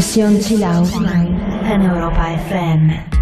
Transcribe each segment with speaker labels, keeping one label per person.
Speaker 1: Session Chill en Europa FM.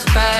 Speaker 2: is bad.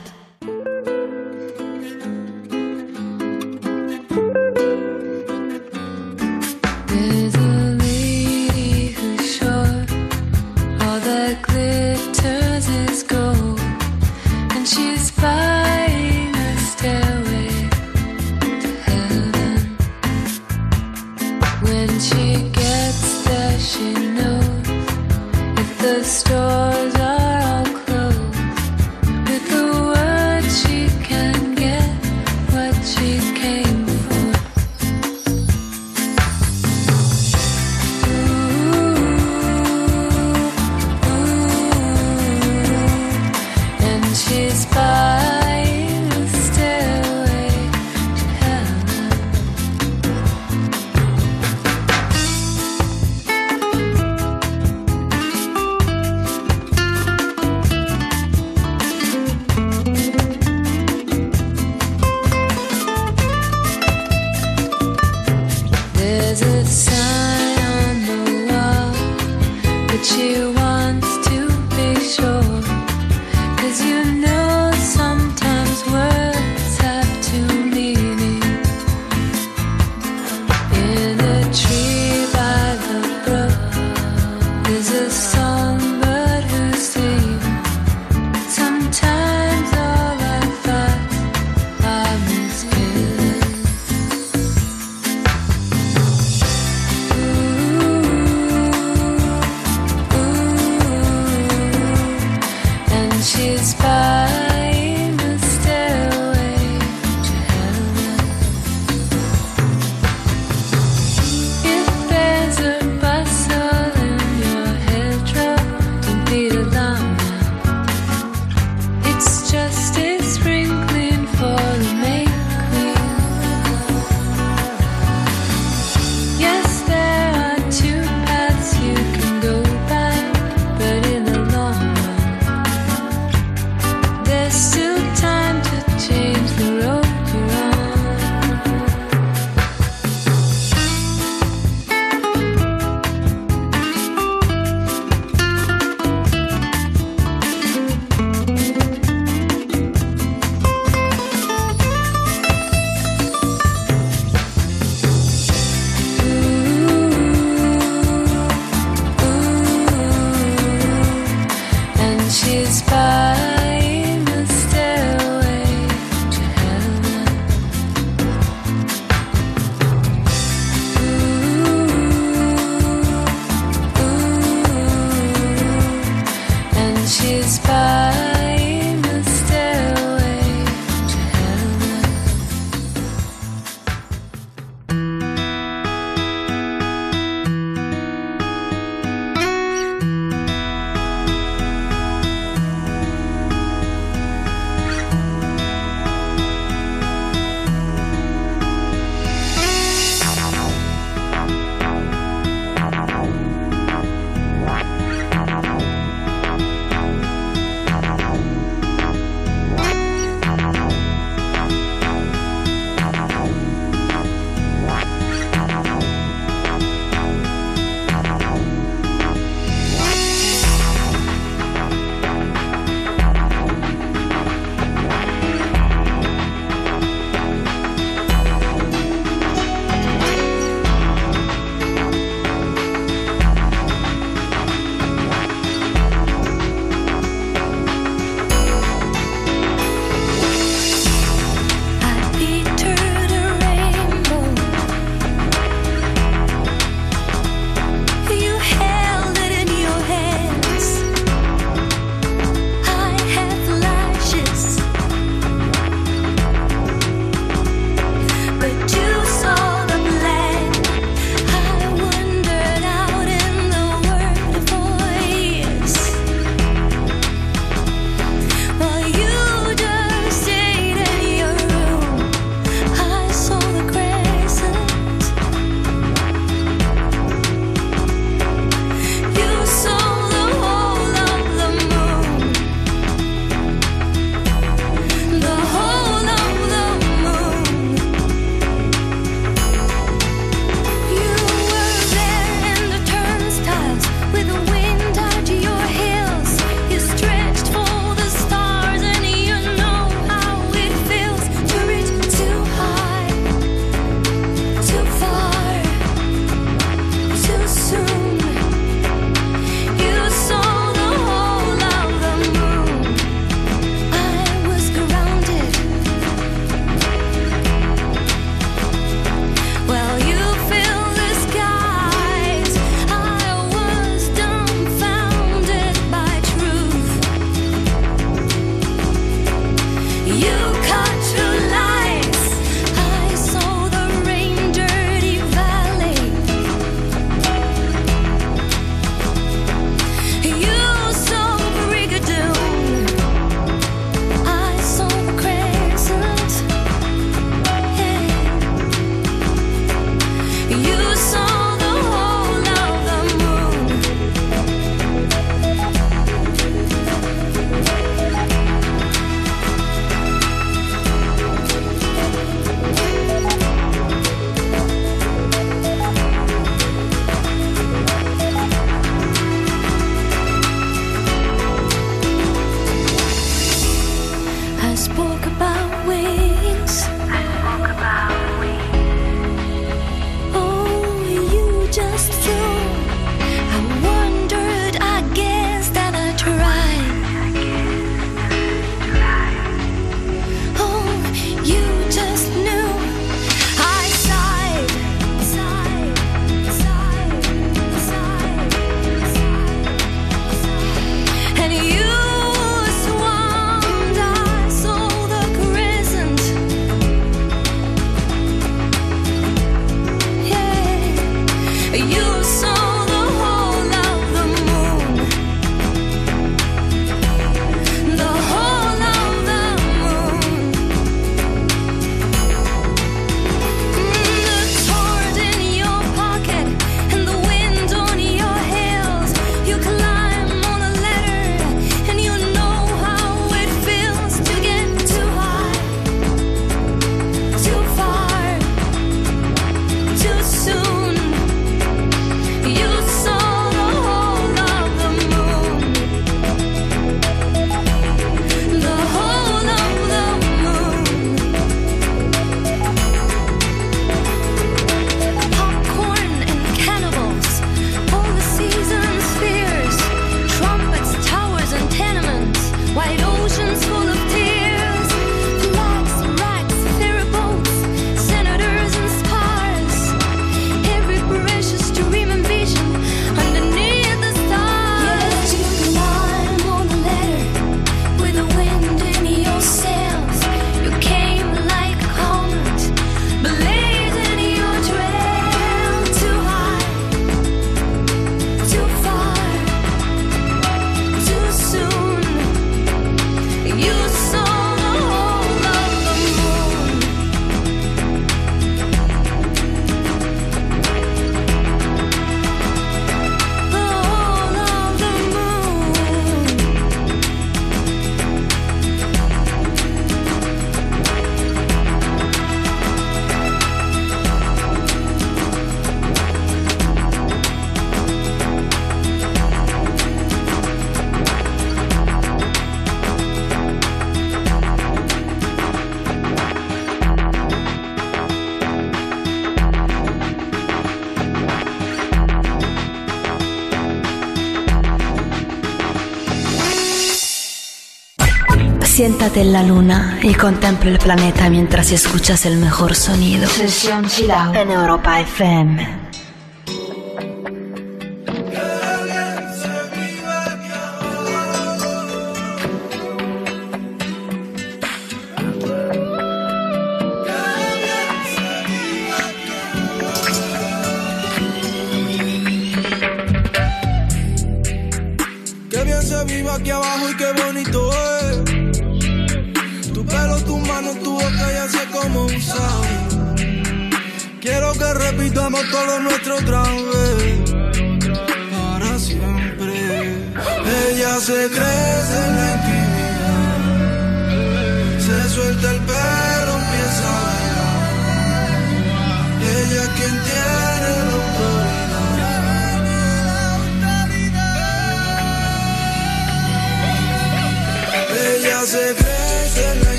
Speaker 3: Siéntate en la luna y contempla el planeta mientras escuchas el mejor sonido. Sesión Chilao en Europa FM.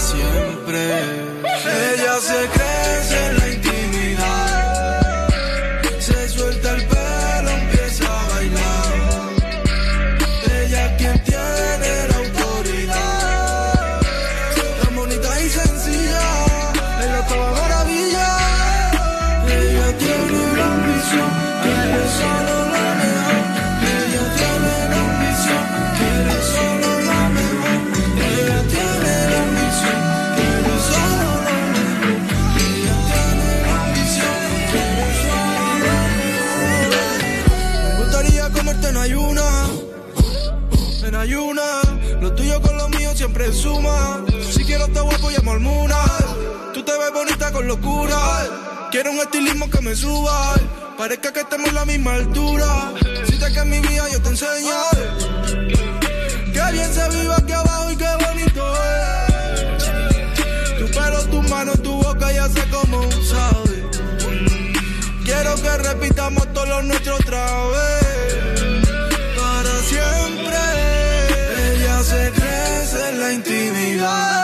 Speaker 3: siempre. Ella se cree. locura. Quiero un estilismo que me suba. Parezca que estemos a la misma altura. Si te que mi vida yo te enseño. Que bien se vive aquí abajo y qué bonito es. Tu pelo, tu mano, tu boca ya sé cómo sabe. Quiero que repitamos todos lo nuestro otra vez. Para siempre. Ella se crece en la intimidad.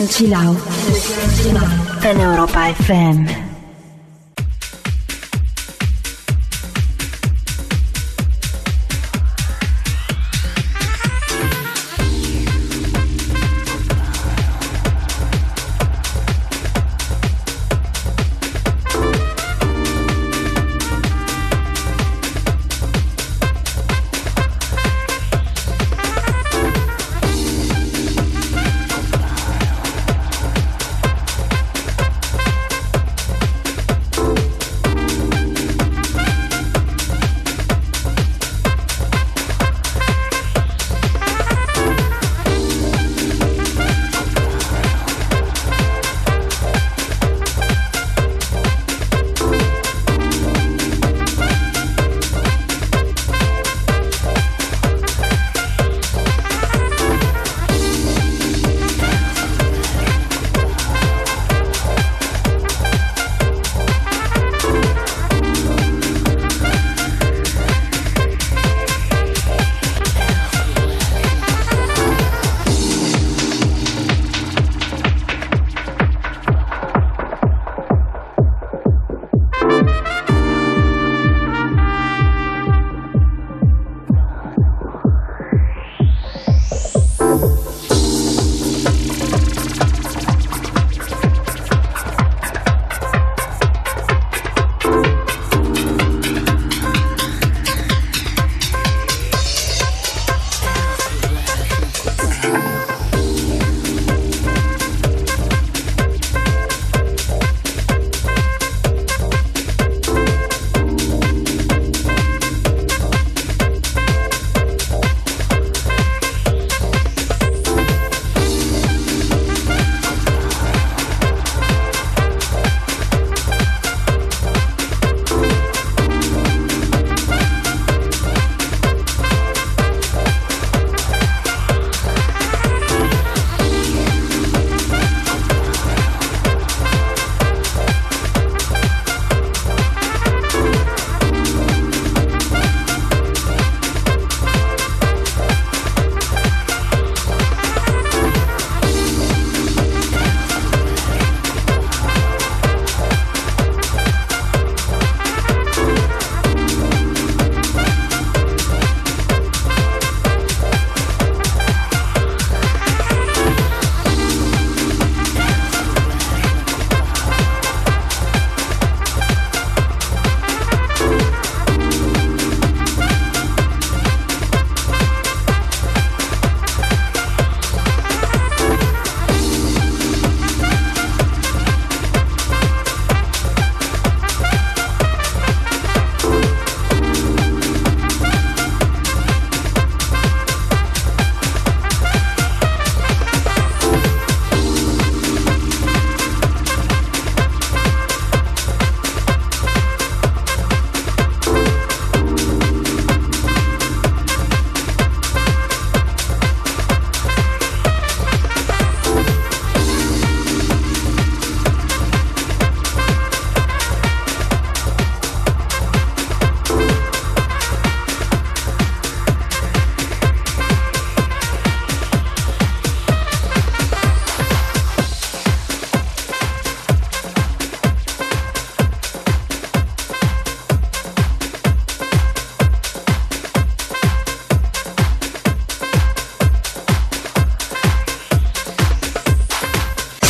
Speaker 4: See, see.
Speaker 5: Sesión Chill Out en Europa FM.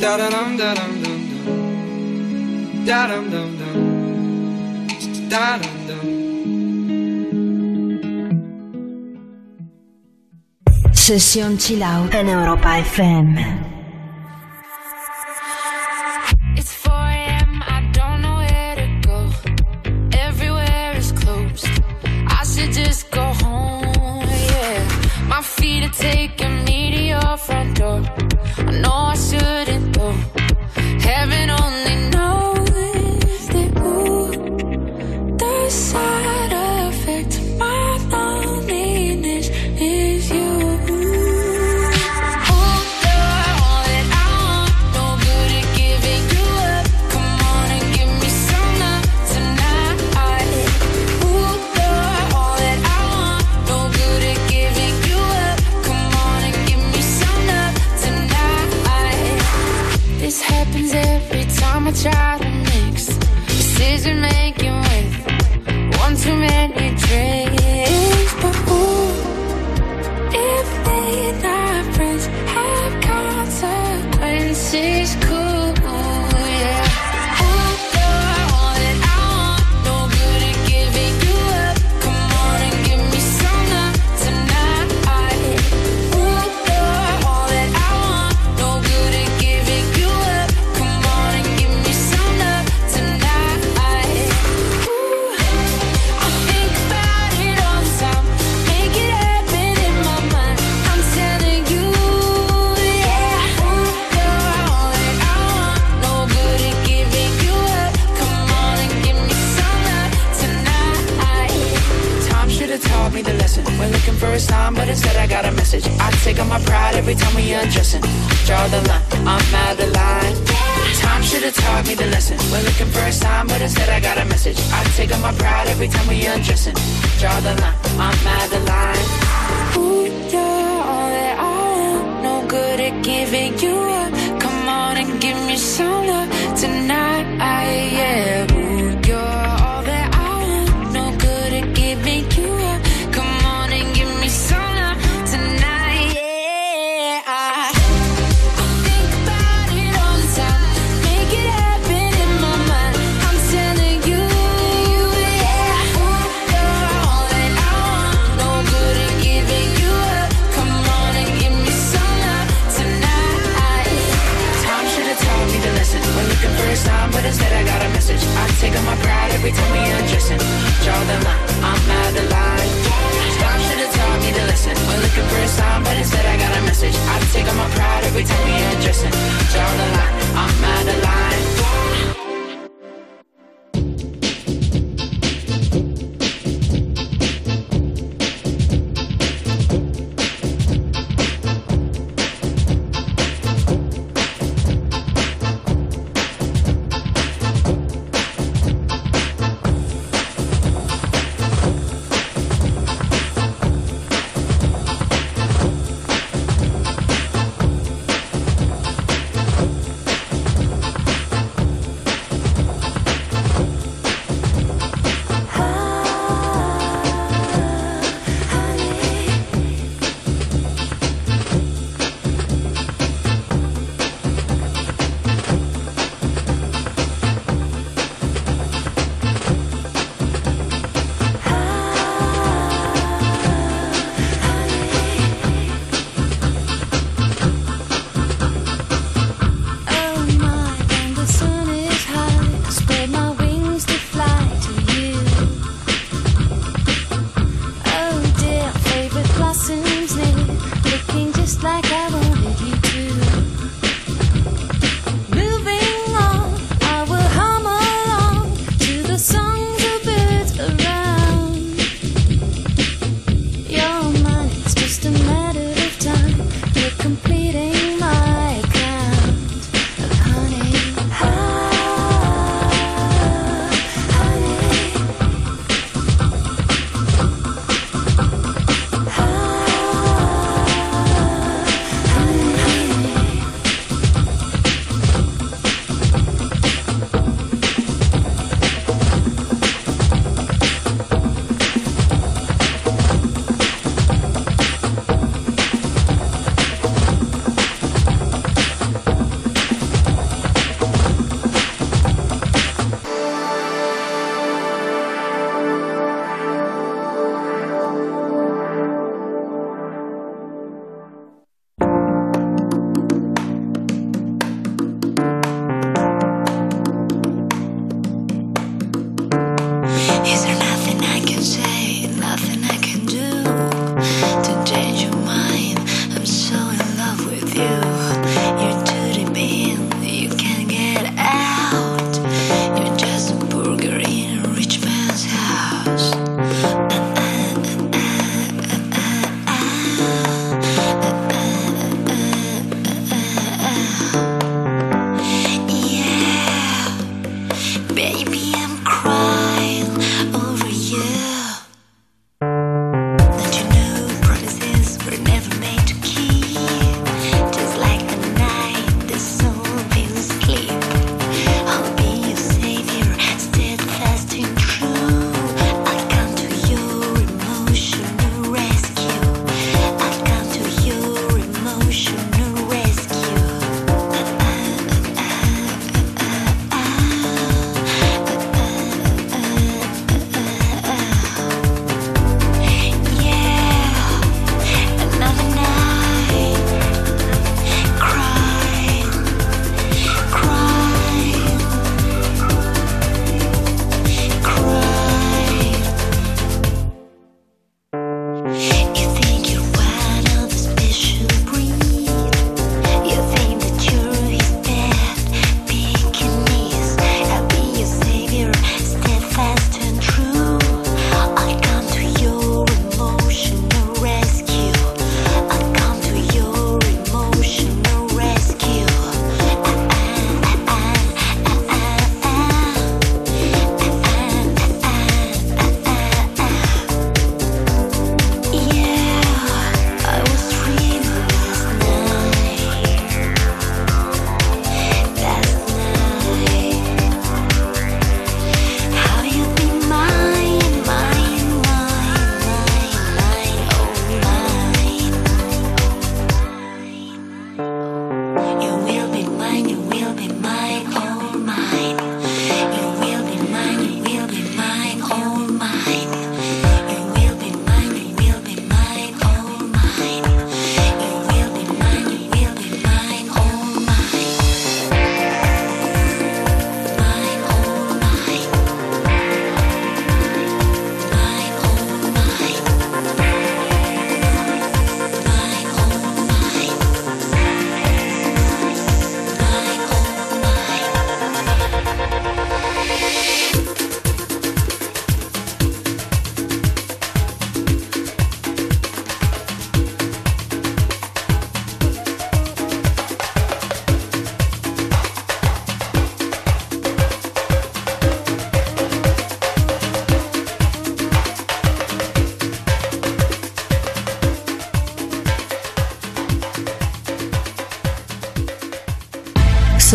Speaker 6: Da da dum da dum dum dum. Da dum dum dum. Da dum dum.
Speaker 7: Sesión Chill Out en Europa FM.
Speaker 8: It's 4 a.m. I don't know where to go. Everywhere is closed. I should just go home. Yeah, my feet are taking me to your front door. Go.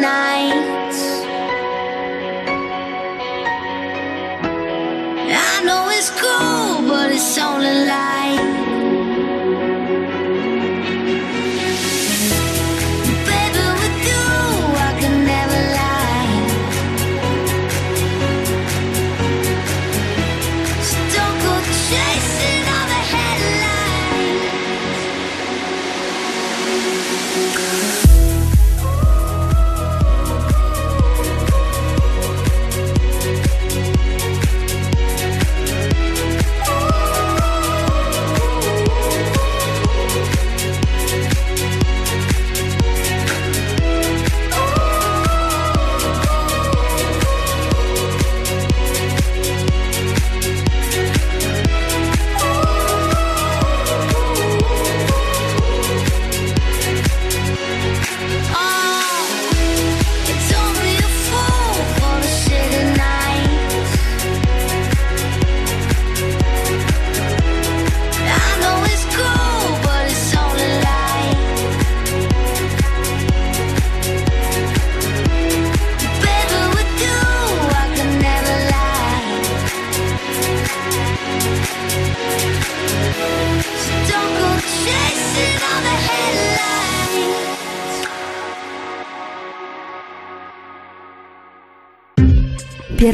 Speaker 9: night.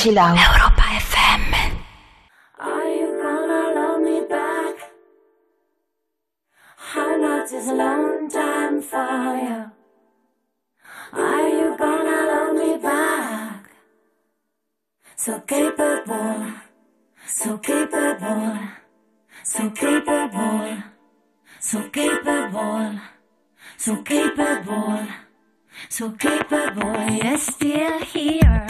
Speaker 7: Chill Out. Europa
Speaker 10: FM. Are you gonna love me back? How much is long time for you? Are you gonna love me back? So capable, so capable, so capable, so capable, so capable, so capable, you're still here.